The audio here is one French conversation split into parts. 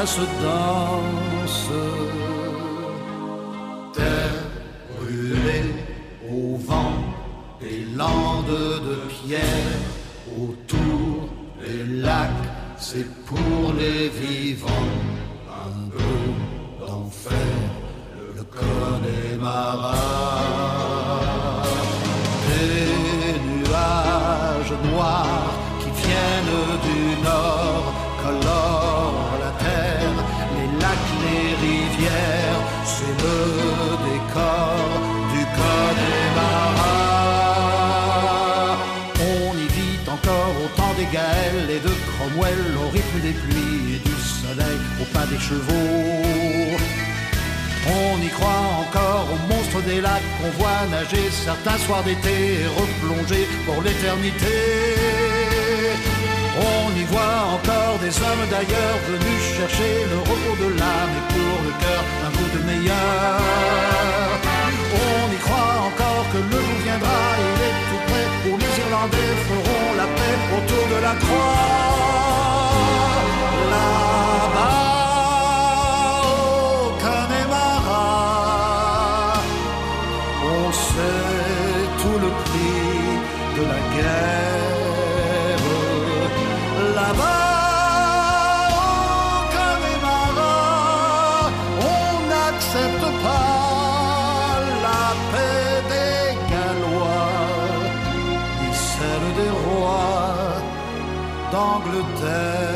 ça se dort. On y voit encore des hommes d'ailleurs. guerre. Là-bas, au on n'accepte pas la paix des Gallois, ni celle des rois d'Angleterre.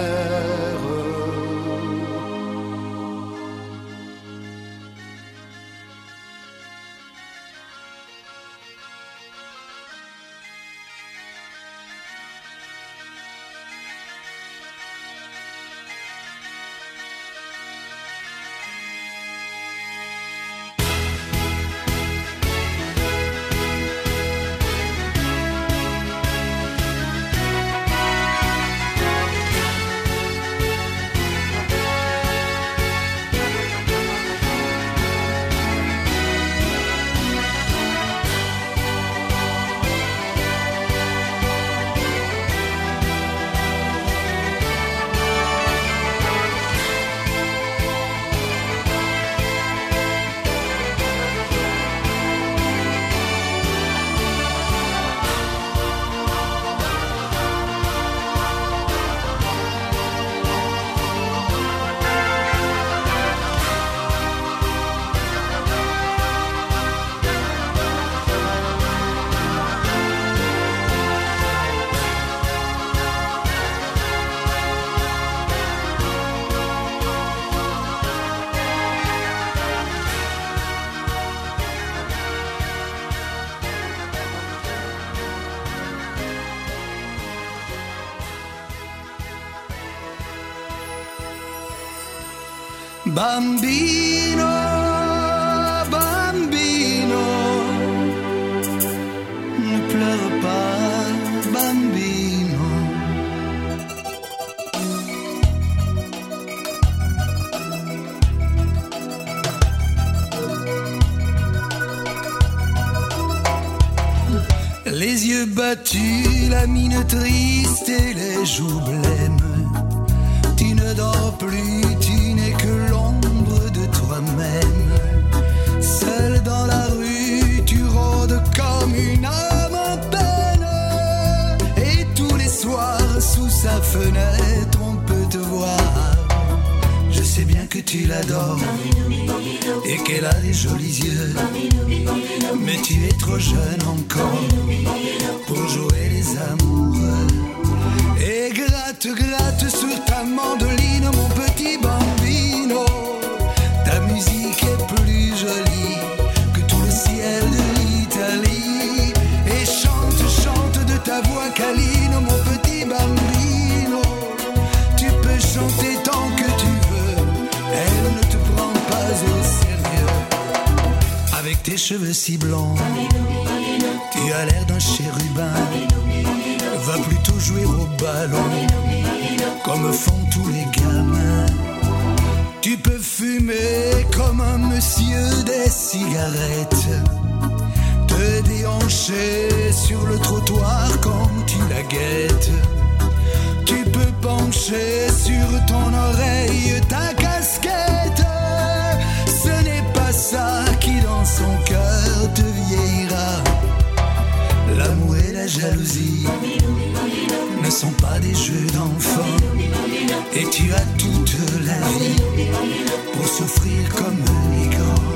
Bambino, bambino, ne pleure pas, bambino. Les yeux battus, la mine triste et les joues blêmes. Tu ne dors plus, tu fenêtre, on peut te voir. Je sais bien que tu l'adores et qu'elle a des jolis yeux. Mais tu es trop jeune encore pour jouer les amoureux. Et gratte, gratte sur ta mandoline, mon petit bambino. Cheveux si blancs, tu as l'air d'un chérubin. Va plutôt jouer au ballon, comme font tous les gamins. Tu peux fumer comme un monsieur des cigarettes. Te déhancher sur le trottoir quand tu la guettes. Tu peux pencher sur ton oreille ta casquette. Ce n'est pas ça qui dans son te vieillira. L'amour et la jalousie ne sont pas des jeux d'enfants. Et tu as toute la vie pour souffrir comme les grands.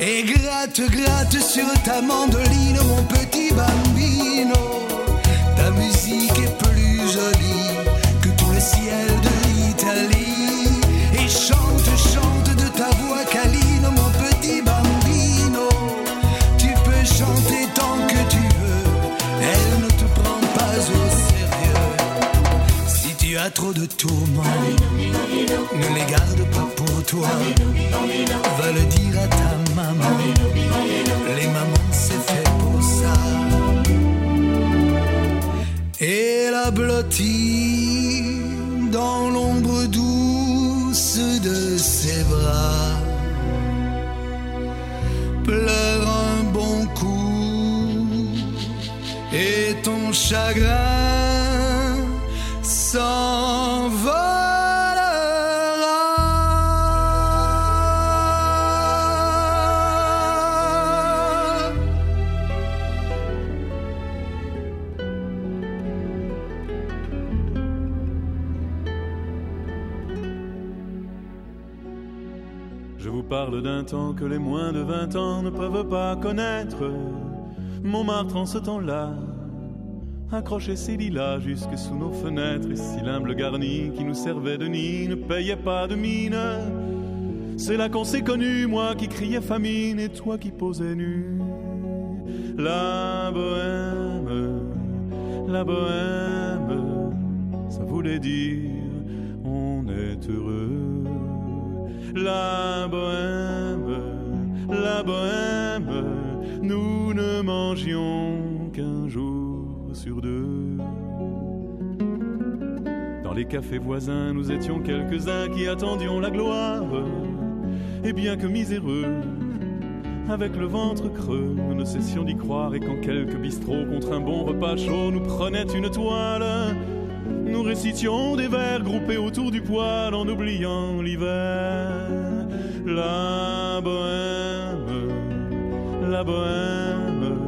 Et gratte, gratte sur ta mandoline, mon petit bambino. Ta musique est trop de tourments, ne les garde pas pour toi. Va le dire à ta maman. Les mamans, c'est fait pour ça. Et la blottit dans l'ombre douce de ses bras. Pleure un bon coup et ton chagrin s'envolera. Parle d'un temps que les moins de 20 ans ne peuvent pas connaître. Montmartre en ce temps-là accrochait ses lilas jusque sous nos fenêtres et si l'humble garni qui nous servait de nid ne payait pas de mine. C'est là qu'on s'est connu, moi qui criais famine et toi qui posais nu. La bohème, la bohème, ça voulait dire on est heureux. La bohème, la bohème, nous ne mangions qu'un jour sur deux. Dans les cafés voisins, nous étions quelques-uns qui attendions la gloire. Et bien que miséreux, avec le ventre creux, nous ne cessions d'y croire. Et quand quelques bistrots contre un bon repas chaud nous prenaient une toile, nous récitions des vers groupés autour du poêle en oubliant l'hiver. La bohème, la bohème,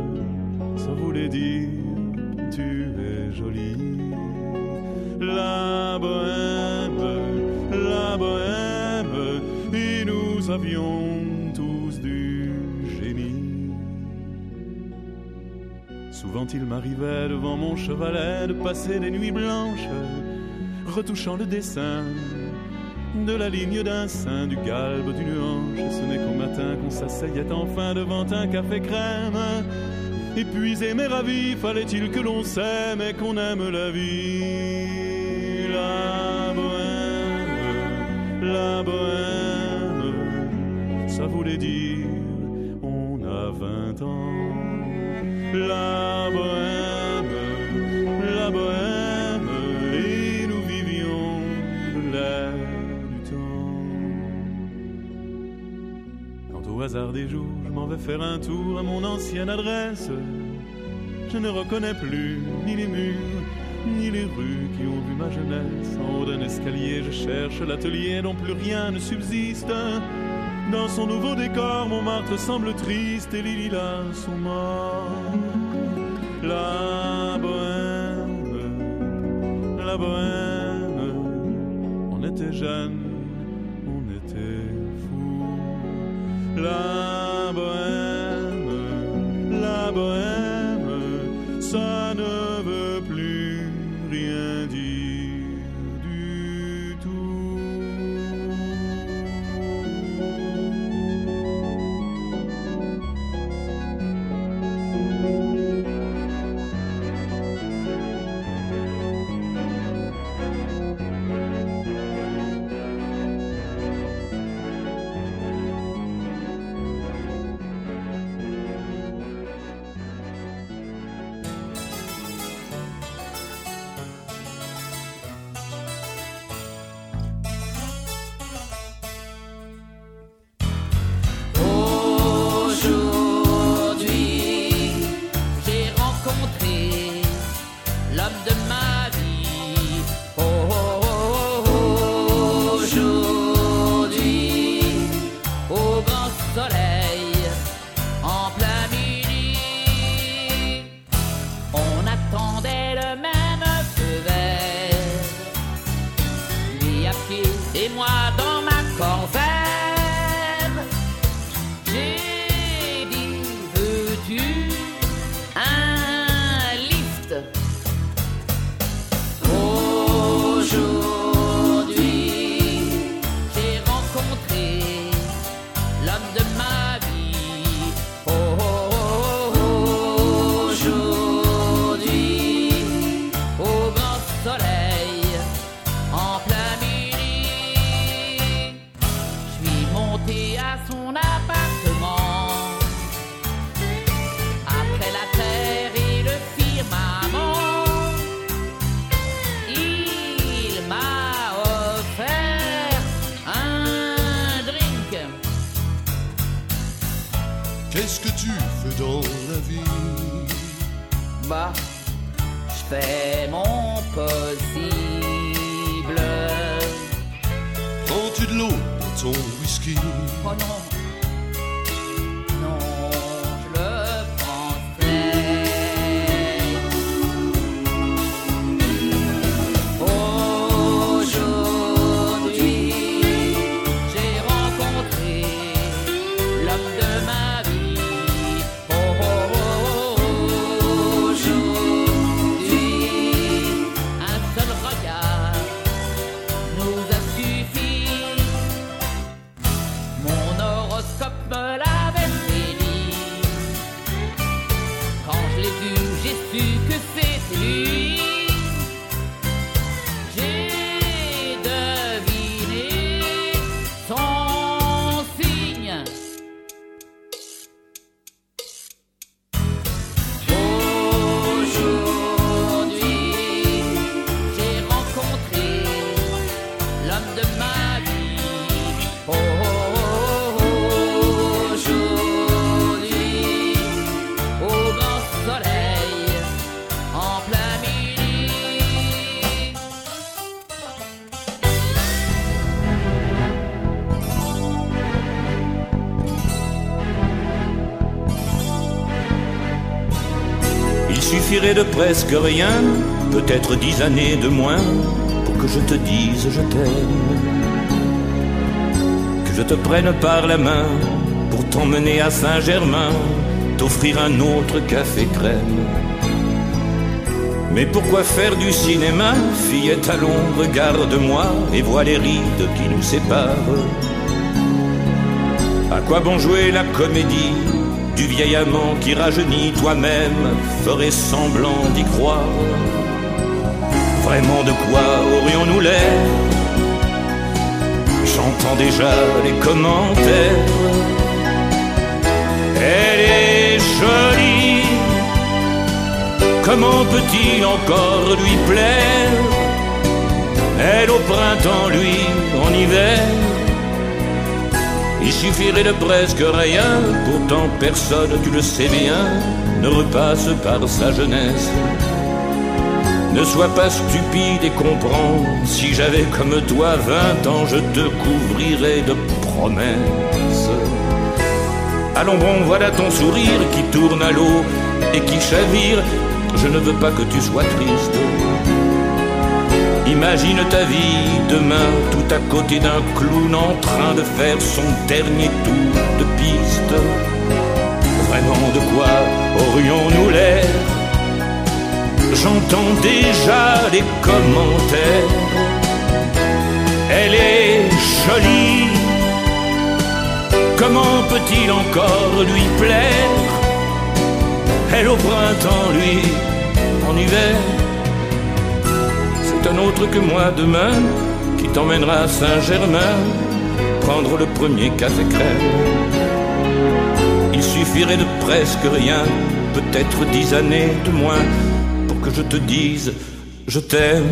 ça voulait dire tu es jolie. La bohème, la bohème, et nous avions Souvent il m'arrivait devant mon chevalet de passer des nuits blanches, retouchant le dessin de la ligne d'un sein, du galbe d'une hanche. Ce n'est qu'au matin qu'on s'asseyait enfin devant un café crème. Épuisé mais ravi, fallait-il que l'on s'aime et qu'on aime la vie. La bohème, la bohème, ça voulait dire on a vingt ans la bohème, la bohème, et nous vivions l'air du temps. Quant au hasard des jours, je m'en vais faire un tour à mon ancienne adresse. Je ne reconnais plus ni les murs, ni les rues qui ont vu ma jeunesse. En haut d'un escalier, je cherche l'atelier dont plus rien ne subsiste. Dans son nouveau décor, Montmartre semble triste et les lilas sont morts. La bohème, la bohème, on était jeunes, on était fous. La bohème, la bohème, ça suffirait de presque rien, peut-être dix années de moins, pour que je te dise je t'aime. Que je te prenne par la main pour t'emmener à Saint-Germain, t'offrir un autre café crème. Mais pourquoi faire du cinéma, fillette à l'ombre, regarde-moi et vois les rides qui nous séparent. À quoi bon jouer la comédie du vieil amant qui rajeunit toi-même, ferait semblant d'y croire. Vraiment de quoi aurions-nous l'air? J'entends déjà les commentaires. Elle est jolie, comment peut-il encore lui plaire? Elle au printemps, lui en hiver. Il suffirait de presque rien, pourtant personne, tu le sais bien, ne repasse par sa jeunesse. Ne sois pas stupide et comprends, si j'avais comme toi vingt ans, je te couvrirais de promesses. Allons bon, voilà ton sourire qui tourne à l'eau et qui chavire, je ne veux pas que tu sois triste. Imagine ta vie demain tout à côté d'un clown en train de faire son dernier tour de piste. Vraiment de quoi aurions-nous l'air? J'entends déjà les commentaires. Elle est jolie. Comment peut-il encore lui plaire? Elle au printemps, lui en hiver. Autre que moi demain qui t'emmènera à Saint-Germain prendre le premier café crème. Il suffirait de presque rien, peut-être dix années de moins que je te dise je t'aime.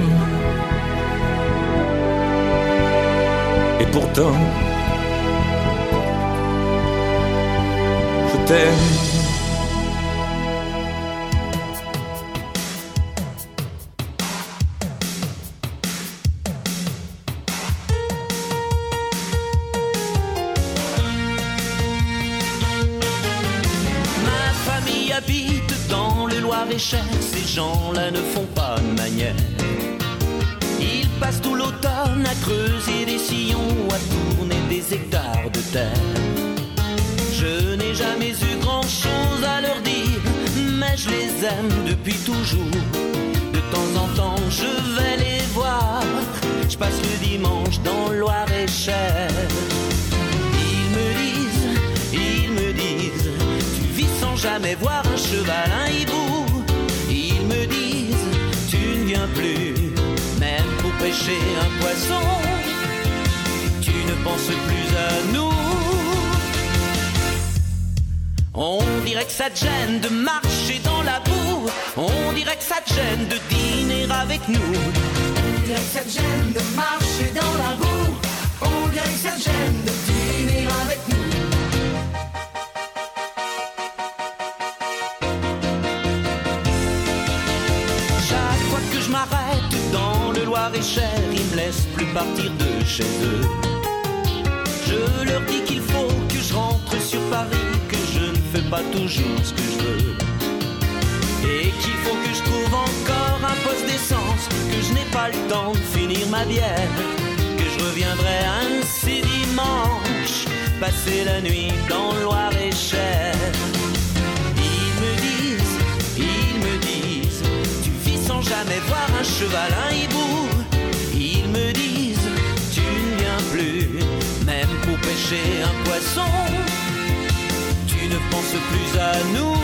Et pourtant, je t'aime. Gens-là ne font pas manière. Ils passent tout l'automne à creuser des sillons, à tourner des hectares de terre. Je n'ai jamais eu grand-chose à leur dire, mais je les aime depuis toujours. De temps en temps, je vais les voir. Je passe le dimanche dans le Loir-et-Cher. Ils me disent, ils me disent, tu vis sans jamais voir un cheval, un poisson. Tu ne penses plus à nous. On dirait que ça te gêne de marcher dans la boue. On dirait que ça te gêne de dîner avec nous. On dirait que ça te gêne de marcher dans la boue. On dirait que ça te gêne de le Loir-et-Cher, ils me laissent plus partir de chez eux. Je leur dis qu'il faut que je rentre sur Paris, que je ne fais pas toujours ce que je veux. Et qu'il faut que je trouve encore un poste d'essence, que je n'ai pas le temps de finir ma bière, que je reviendrai ainsi dimanche, passer la nuit dans le Loir-et-Cher. Ils me disent, ils me disent, tu vis sans jamais voir un cheval, un hibou. Un poisson. Tu ne penses plus à nous.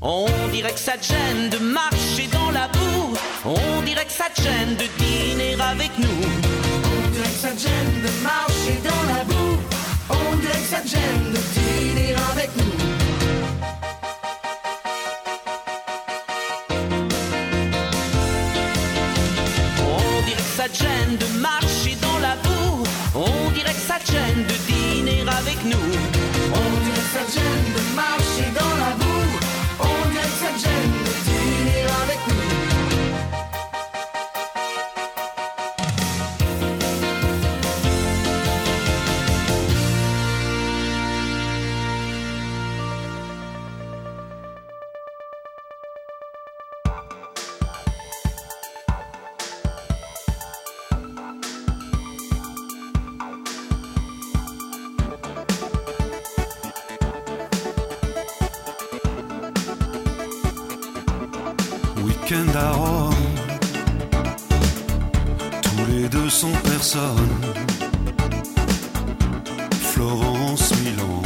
On dirait que ça te gêne de marcher dans la boue. On dirait que ça te gêne de dîner avec nous. On dirait que ça te gêne de marcher dans la boue. On dirait que ça te gêne de dîner avec nous. On dirait que ça te gêne de marcher de dîner avec nous. On Week-end à Rome, tous les deux sont personnes. Florence, Milan,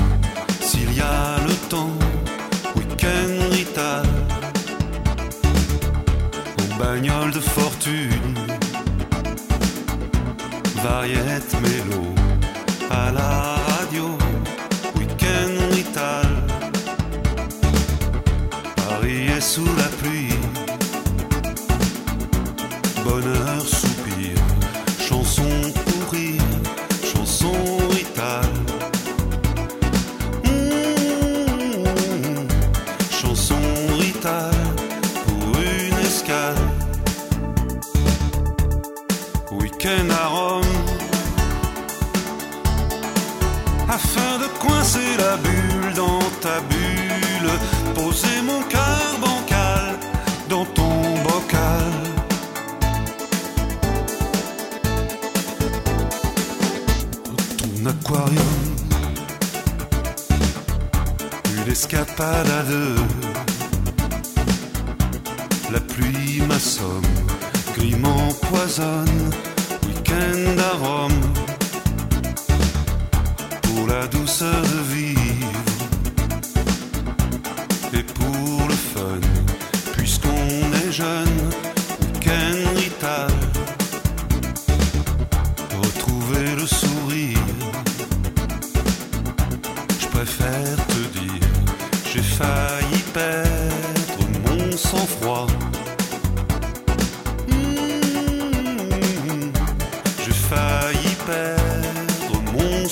s'il y a le temps, week-end Rital, aux bagnoles de fortune, variette mélo,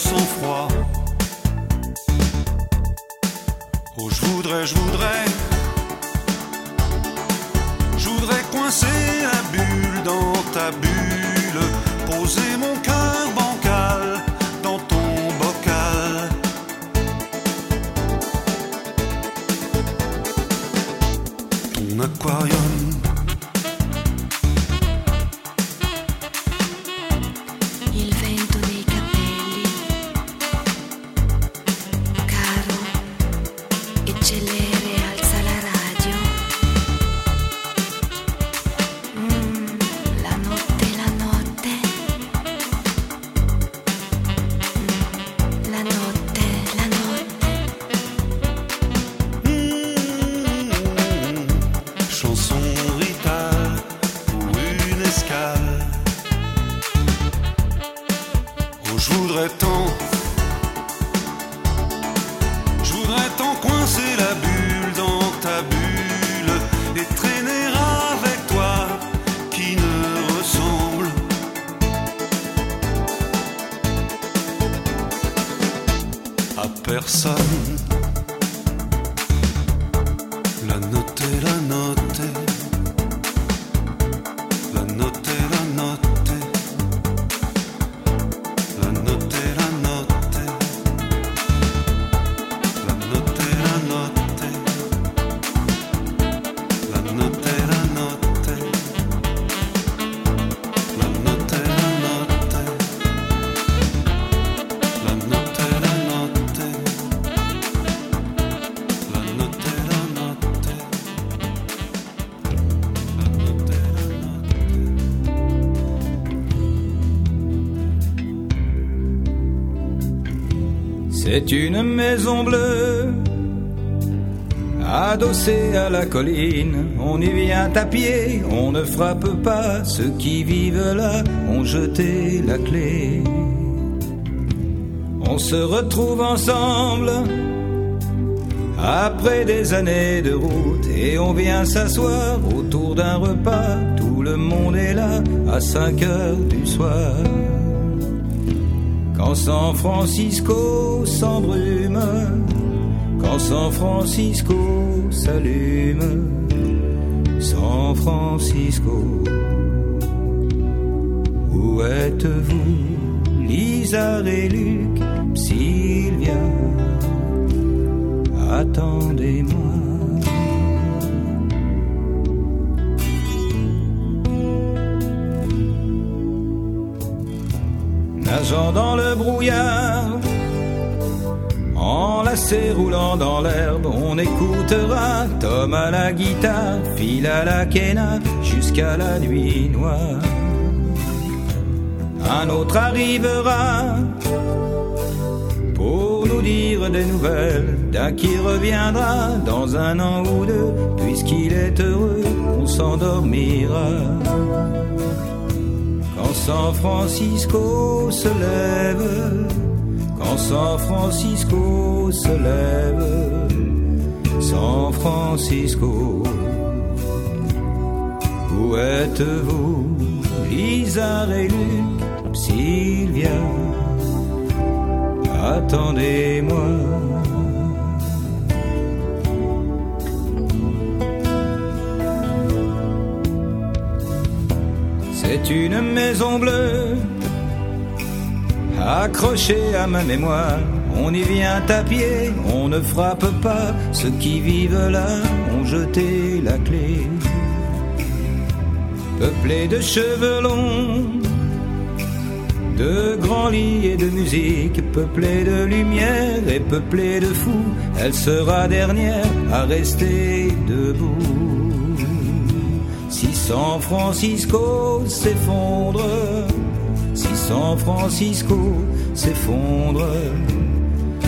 sang-froid. Oh, je voudrais, je voudrais, je voudrais coincer C'est une maison bleue, adossée à la colline. On y vient à pied, on ne frappe pas. Ceux qui vivent là ont jeté la clé. On se retrouve ensemble après des années de route et on vient s'asseoir autour d'un repas. Tout le monde est là à 5 heures du soir. Quand San Francisco s'embrume, quand San Francisco s'allume, San Francisco, où êtes-vous, Lisa et Luc, Sylvia, attendez-moi. nageant dans le brouillard. Enlacé roulant dans l'herbe, on écoutera Tom à la guitare, Phil à la quena, jusqu'à la nuit noire. Un autre arrivera pour nous dire des nouvelles d'un qui reviendra dans un an ou deux, puisqu'il est heureux, on s'endormira. Quand San Francisco se lève, San Francisco se lève, San Francisco, où êtes-vous, Lisa et Luc, Sylvia, attendez-moi. C'est une maison bleue accrochée à ma mémoire. On y vient à pied, on ne frappe pas. Ceux qui vivent là ont jeté la clé. Peuplée de cheveux longs, de grands lits et de musique, peuplée de lumière et peuplée de fous, elle sera dernière à rester debout. Si San Francisco s'effondre, San Francisco s'effondre,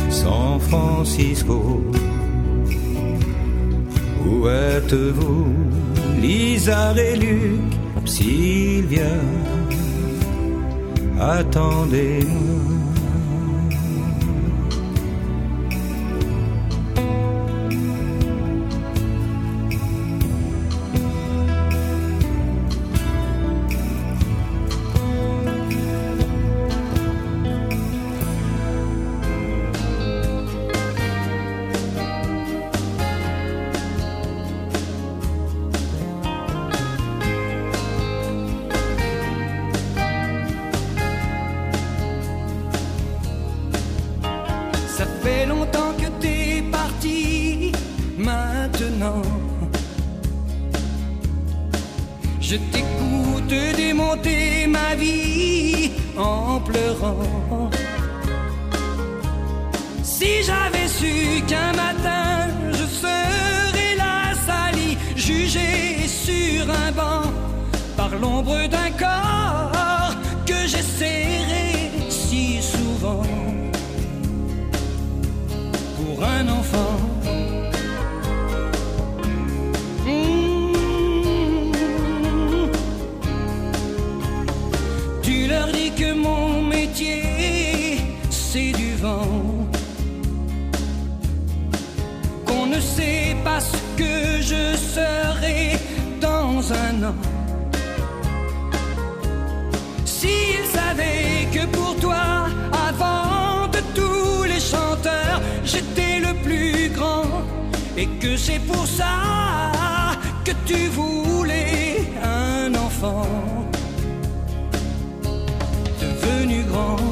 San Francisco, où êtes-vous, Lisa et Luc, Sylvia? attendez-moi. Vie en pleurant. Si j'avais su qu'un matin je serais là sali, jugé sur un banc par l'ombre d'un corps que j'ai serré si souvent pour un enfant. C'est du vent, qu'on ne sait pas ce que je serai dans un an. S'ils savaient que pour toi, avant de tous les chanteurs, j'étais le plus grand, et que c'est pour ça que tu voulais un enfant grand.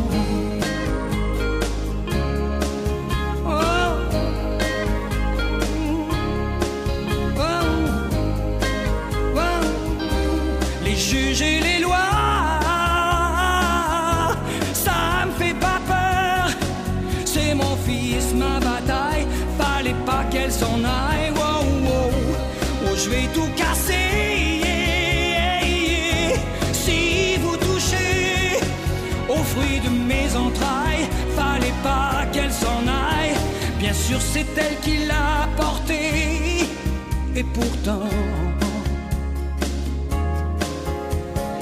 C'est elle qui l'a porté, et pourtant.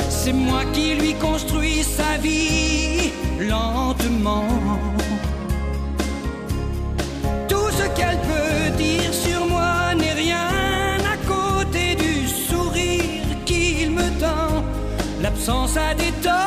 C'est moi qui lui construis sa vie lentement. Tout ce qu'elle peut dire sur moi n'est rien à côté du sourire qu'il me tend. L'absence a des torts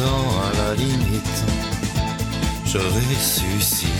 ans à la limite, je ressuscite.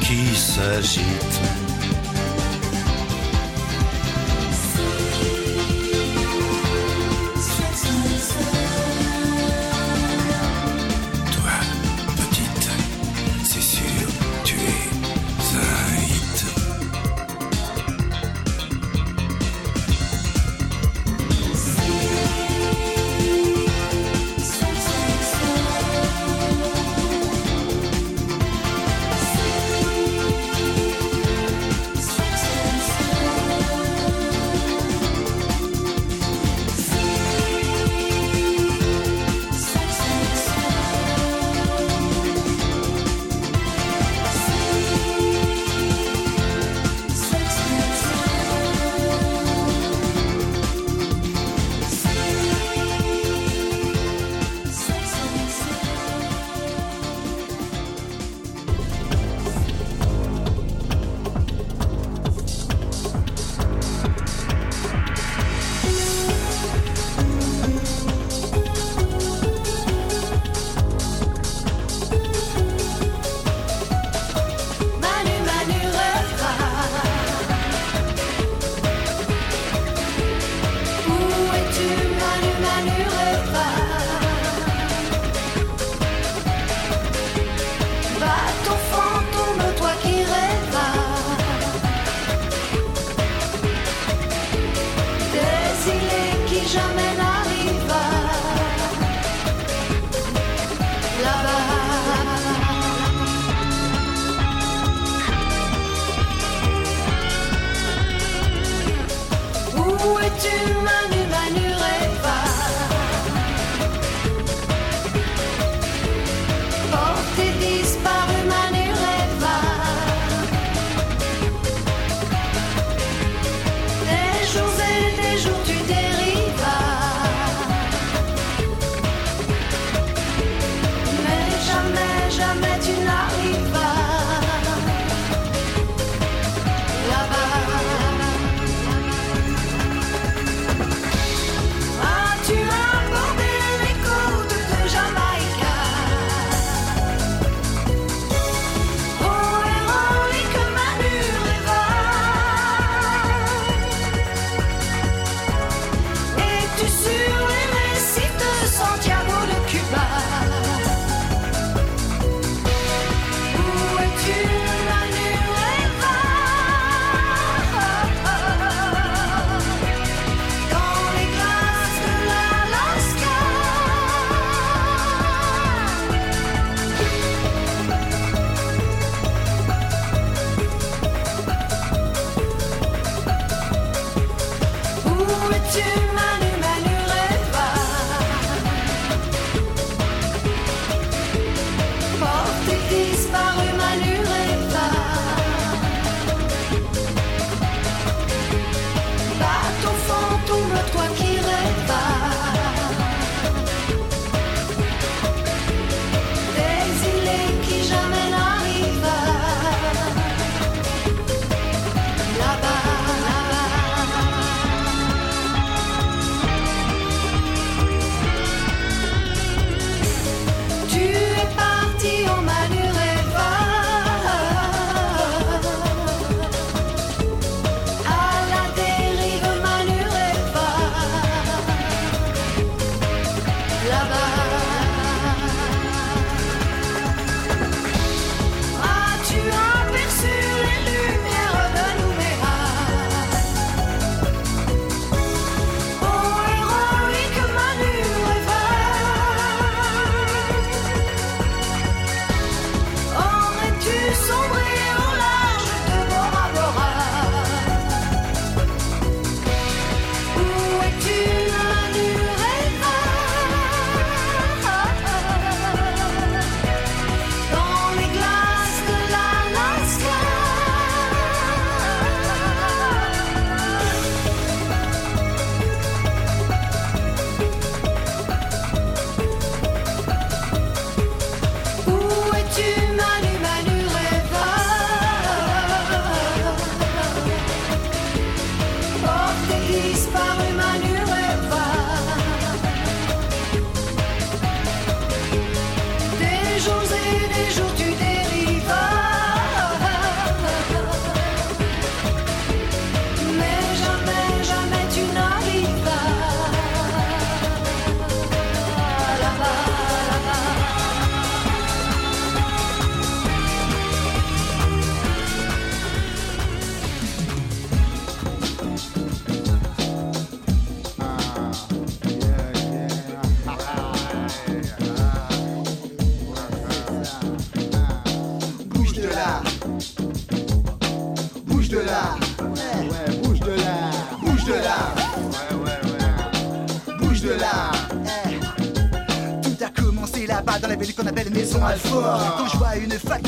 Qui s'agitent.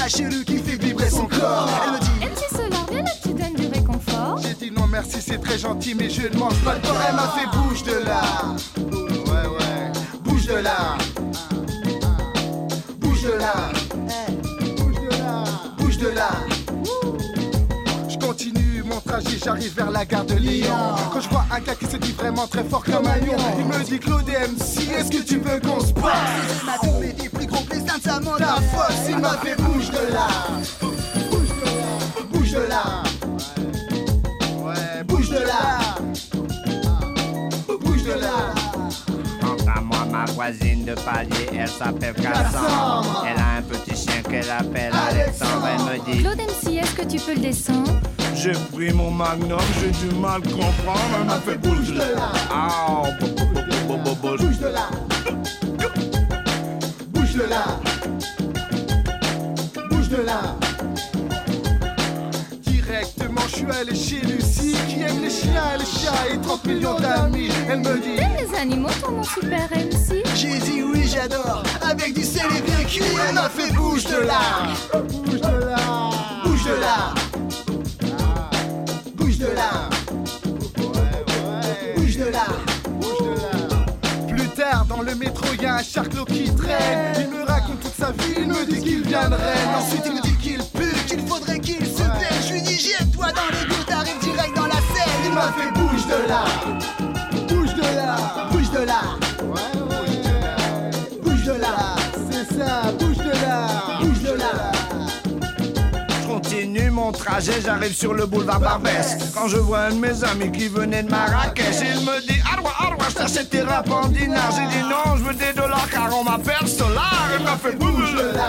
Fata chelou qui fait vibrer son corps, elle me dit MC Solar, viens là, tu donnes du réconfort. J'ai dit non merci, c'est très gentil, mais je ne mange pas de porc. Elle m'a fait bouge de là. Ouais, ouais. Bouge de là. Bouge de là. Bouge de là. Bouge de là. Je continue mon trajet, j'arrive vers la gare de Lyon. Quand je vois un gars qui se dit vraiment très fort comme un lion, il me dit Claude MC, est-ce que tu veux qu'on se passe Sa la force, il m'a fait bouge de là. Bouge de là. Bouge de là. Ouais, bouge de là. Bouge de là. Quant à moi, ma voisine de palier, elle s'appelle Cassandre. Elle a un petit chien qu'elle appelle Alexandre. Elle me dit Claude MC, est-ce que tu peux le descendre? J'ai pris mon magnum, j'ai du mal comprendre. Elle m'a fait bouge de là. Ah, bo- bo- bo- bo- bo- bo- Bouge de là. Bouge de là. Bouge de là. Directement, je suis allé chez Lucie qui aime les chiens et les chats et 30 millions d'amis. Elle me dit T'aimes les animaux, toi, mon super MC J'ai dit oui, j'adore. Avec du sel et bien cuit, elle m'a fait bouge de là. Bouge de là. Bouge de là. Le métro, y a un charclot qui traîne. Il me raconte toute sa vie, il me dit qu'il vient de Rennes. Ensuite, il me dit qu'il pue, qu'il faudrait qu'il se pèle. Je lui dis, jette-toi dans les gouttes, t'arrives direct dans la scène. Il m'a fait bouge de là. Mon trajet, j'arrive sur le boulevard Barbès. Quand je vois un de mes amis qui venait de Marrakech, il me dit Aroua, Aroua, je t'achète tes rap en dinar. J'ai dit non, je veux des dollars car on m'appelle Solar. Il m'a fait bouge de là.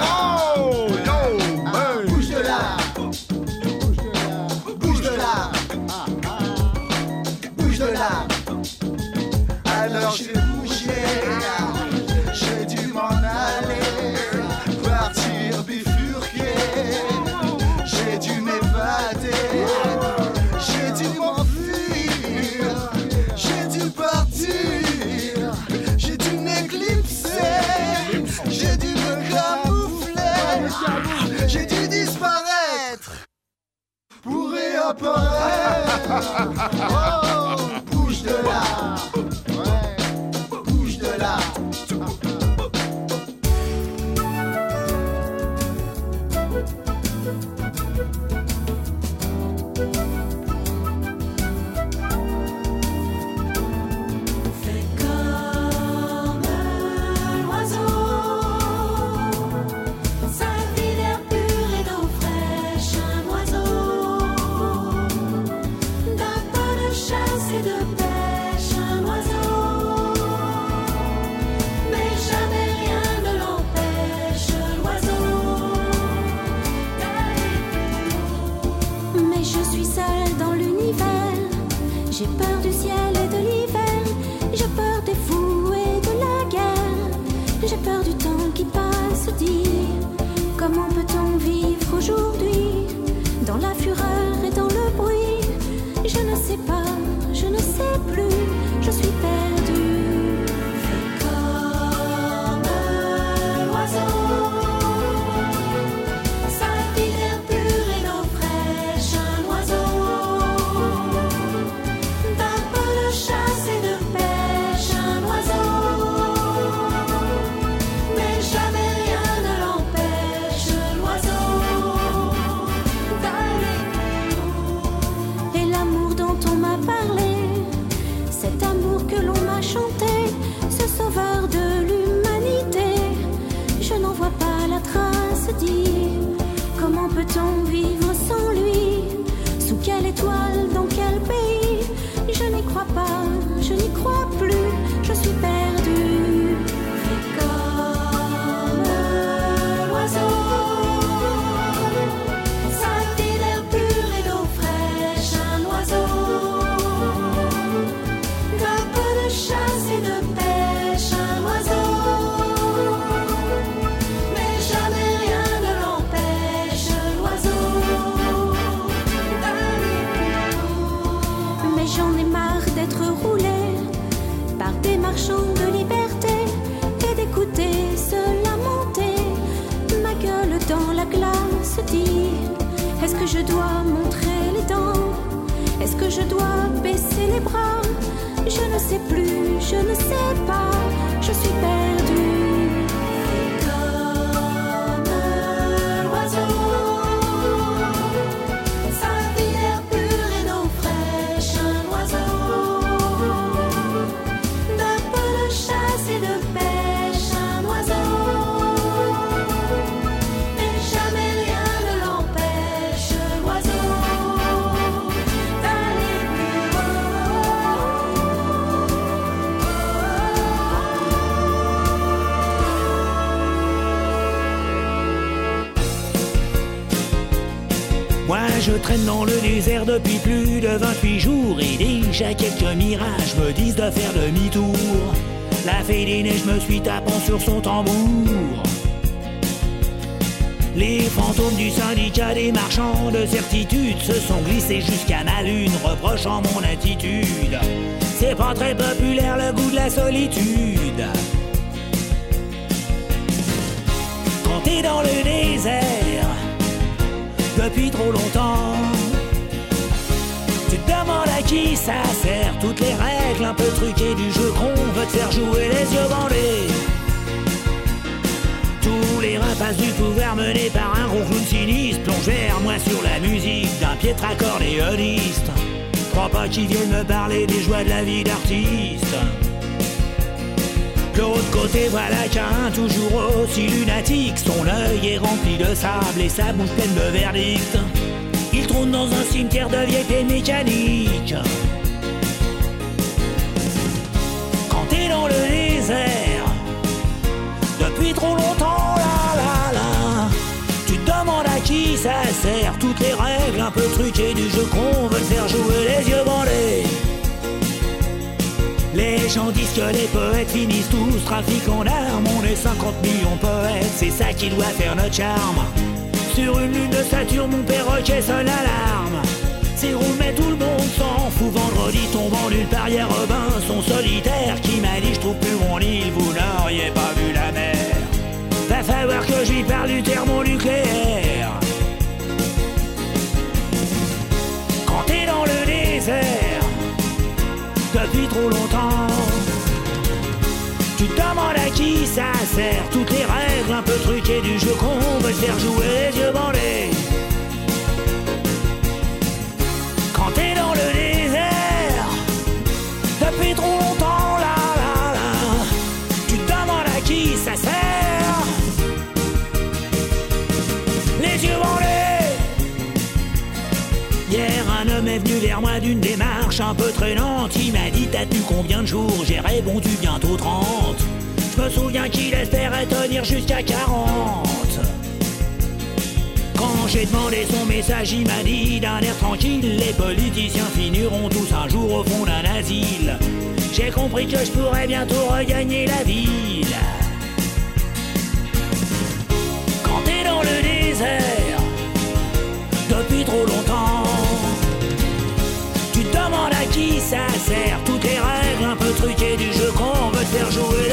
Oh, yo, hey. Bouge de là. Bouge de là. Bouge de là. Alors j'ai bougé. Pour réapparaître. Oh, déjà quelques mirages me disent de faire demi-tour. La fée des neiges me suit tapant sur son tambour. Les fantômes du syndicat des marchands de certitude se sont glissés jusqu'à ma lune, reprochant mon attitude. C'est pas très populaire le goût de la solitude. Quand t'es dans le désert, depuis trop longtemps. Qui ça sert, toutes les règles un peu truquées du jeu qu'on veut te faire jouer les yeux bandés. Tous les rapaces du pouvoir menés par un gros clown sinistre vers moi sur la musique d'un piètre accordéoniste. Crois pas qu'ils viennent me parler des joies de la vie d'artiste. De l'autre côté, voilà qu'un toujours aussi lunatique. Son œil est rempli de sable et sa bouche pleine de verdict. Dans un cimetière de vieilles peines mécaniques. Quand t'es dans le désert, depuis trop longtemps, là là là, tu te demandes à qui ça sert. Toutes les règles un peu truquées du jeu qu'on veut faire jouer les yeux bandés. Les gens disent que les poètes finissent tous trafic en armes. On est 50 millions poètes, c'est ça qui doit faire notre charme. Sur une lune de Saturne, mon perroquet sonne l'alarme. C'est mais tout le monde s'en fout. Vendredi tombant nulle part, hier Robinson solitaire qui m'a dit Je trouve plus mon île, vous n'auriez pas vu la mer. Va falloir que lui parle du thermonucléaire. Quand t'es dans le désert, depuis trop longtemps. Tu te demandes ça sert Toutes les règles un peu truquées du jeu qu'on veut faire jouer les yeux bandés. Quand t'es dans le désert Depuis trop longtemps là là là Tu te demandes à qui ça sert. Les yeux bandés. Hier, un homme est venu vers moi d'une démarche un peu traînante. Il m'a dit T'as tenu combien de jours? J'ai répondu bientôt 30. Je me souviens qu'il espérait tenir jusqu'à 40. Quand j'ai demandé son message, il m'a dit d'un air tranquille Les politiciens finiront tous un jour au fond d'un asile. J'ai compris que je pourrais bientôt regagner la ville. Quand t'es dans le désert, depuis trop longtemps. Tu te demandes à qui ça sert Toutes les règles un peu truquées du jeu qu'on veut te faire jouer